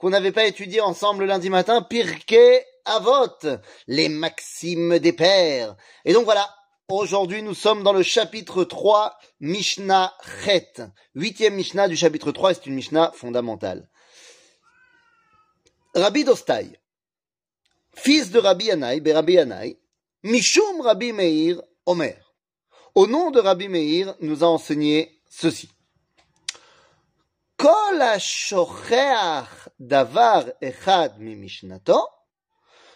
qu'on n'avait pas étudié ensemble lundi matin, Pirkei Avot, les maximes des pères. Et donc voilà, aujourd'hui nous sommes dans le chapitre 3, Mishnah Chet. Huitième Mishnah du chapitre 3, c'est une Mishnah fondamentale. Rabbi Dostai, fils de Rabbi Yanaï, Rabbi Yanaï, Mishum Rabbi Meir, Omer. Au nom de Rabbi Meir, nous a enseigné ceci. Kol davar echad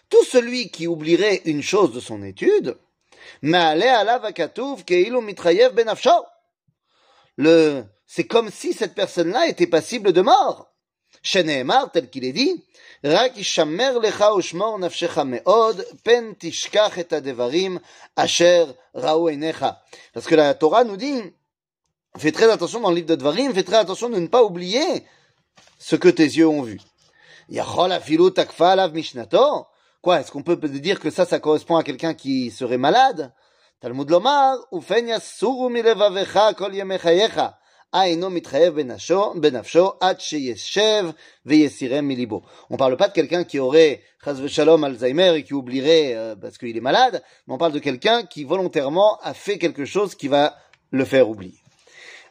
tout celui qui oublierait une chose de son étude, ben le, c'est comme si cette personne-là était passible de mort. Sheneemar, tel qu'il est dit, Rak lecha ushmor nafshecha meod, pen tishkach et adevarim asher ra'u einecha. Parce que la Torah nous dit, fais très attention dans le livre de Dvarim, fais très attention de ne pas oublier ce que tes yeux ont vu. Quoi, est-ce qu'on peut dire que ça, ça correspond à quelqu'un qui serait malade? Talmud lomar, ufen yasuru milevavecha kol yemechayecha. On parle pas de quelqu'un qui aurait shalom Alzheimer et qui oublierait euh, parce qu'il est malade, mais on parle de quelqu'un qui volontairement a fait quelque chose qui va le faire oublier.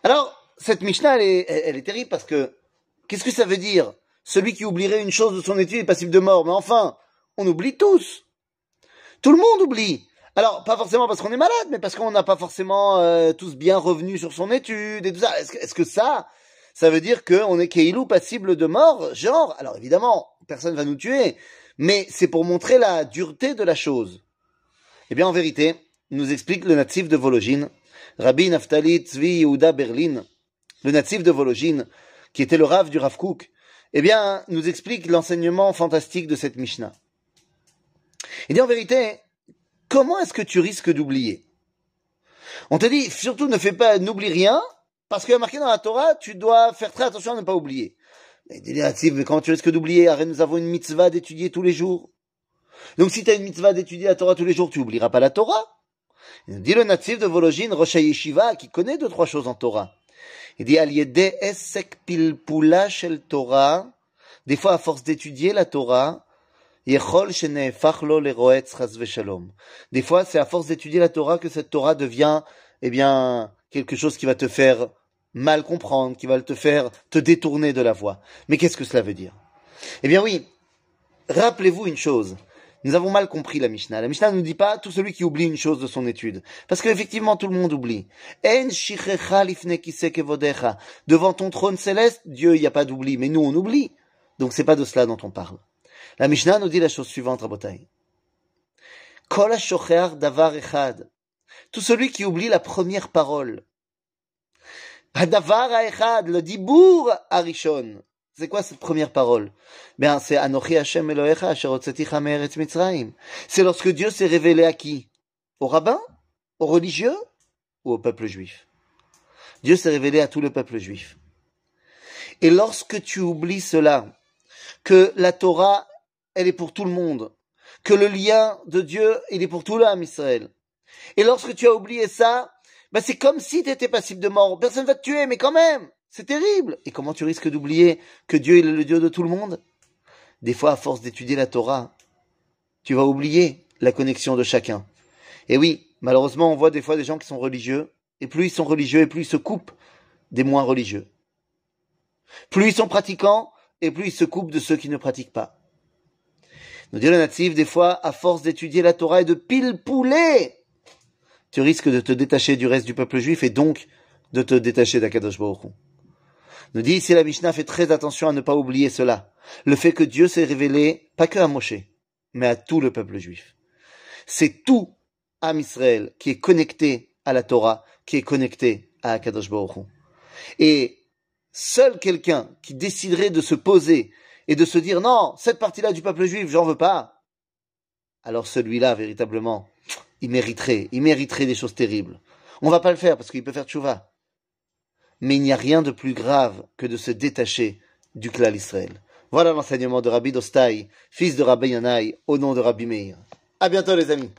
Alors, cette Mishnah, elle est, elle est terrible parce que, qu'est-ce que ça veut dire? Celui qui oublierait une chose de son étude est passible de mort. Mais enfin, on oublie tous. Tout le monde oublie. Alors, pas forcément parce qu'on est malade, mais parce qu'on n'a pas forcément euh, tous bien revenu sur son étude et tout ça. Est-ce que, ça, ça veut dire qu'on est keilou passible de mort? Genre, alors évidemment, personne va nous tuer, mais c'est pour montrer la dureté de la chose. Eh bien, en vérité, nous explique le natif de Vologine, Rabbi Naftali Tzvi Yehuda Berlin, le natif de Vologine, qui était le rave du Rav Kook, eh bien, nous explique l'enseignement fantastique de cette Mishnah. Il dit en vérité, comment est-ce que tu risques d'oublier? On te dit, surtout ne fais pas, n'oublie rien, parce qu'il y a marqué dans la Torah, tu dois faire très attention à ne pas oublier. Mais comment tu risques d'oublier? Nous avons une mitzvah d'étudier tous les jours. Donc si tu as une mitzvah d'étudier la Torah tous les jours, tu oublieras pas la Torah. Il dit le natif de Vologine, Rosh Yeshiva, qui connaît deux, trois choses en Torah. Il dit, Aliede esek pilpula shel Torah, des fois à force d'étudier la Torah, des fois, c'est à force d'étudier la Torah que cette Torah devient, eh bien, quelque chose qui va te faire mal comprendre, qui va te faire te détourner de la voie. Mais qu'est-ce que cela veut dire? Eh bien oui, rappelez-vous une chose. Nous avons mal compris la Mishnah. La Mishnah ne nous dit pas tout celui qui oublie une chose de son étude. Parce qu'effectivement, tout le monde oublie. Devant ton trône céleste, Dieu, il n'y a pas d'oubli. Mais nous, on oublie. Donc c'est pas de cela dont on parle. La Mishnah nous dit la chose suivante, Rabotai. Kol davar echad. Tout celui qui oublie la première parole. Davar echad, le dibour arishon. C'est quoi cette première parole? Ben, c'est Anochi Hashem Elohecha asher me'eretz Mitzrayim. C'est lorsque Dieu s'est révélé à qui? Aux rabbins Aux religieux? Ou au peuple juif? Dieu s'est révélé à tout le peuple juif. Et lorsque tu oublies cela, que la Torah elle est pour tout le monde. Que le lien de Dieu, il est pour tout l'âme Israël. Et lorsque tu as oublié ça, bah c'est comme si tu étais passible de mort. Personne va te tuer, mais quand même, c'est terrible. Et comment tu risques d'oublier que Dieu est le Dieu de tout le monde? Des fois, à force d'étudier la Torah, tu vas oublier la connexion de chacun. Et oui, malheureusement, on voit des fois des gens qui sont religieux, et plus ils sont religieux, et plus ils se coupent des moins religieux. Plus ils sont pratiquants, et plus ils se coupent de ceux qui ne pratiquent pas. Nous dit le natif, des fois, à force d'étudier la Torah et de pile poulet, tu risques de te détacher du reste du peuple juif et donc de te détacher d'Akadosh Baruch Nous dit ici la Mishnah, fait très attention à ne pas oublier cela. Le fait que Dieu s'est révélé, pas que à Moshe, mais à tout le peuple juif. C'est tout Am Israël qui est connecté à la Torah, qui est connecté à Akadosh Et seul quelqu'un qui déciderait de se poser et de se dire non, cette partie-là du peuple juif, j'en veux pas, alors celui-là, véritablement, il mériterait, il mériterait des choses terribles. On va pas le faire parce qu'il peut faire tchouva. Mais il n'y a rien de plus grave que de se détacher du clan Israël. Voilà l'enseignement de Rabbi Dostai, fils de Rabbi Yanaï, au nom de Rabbi Meir. À bientôt les amis.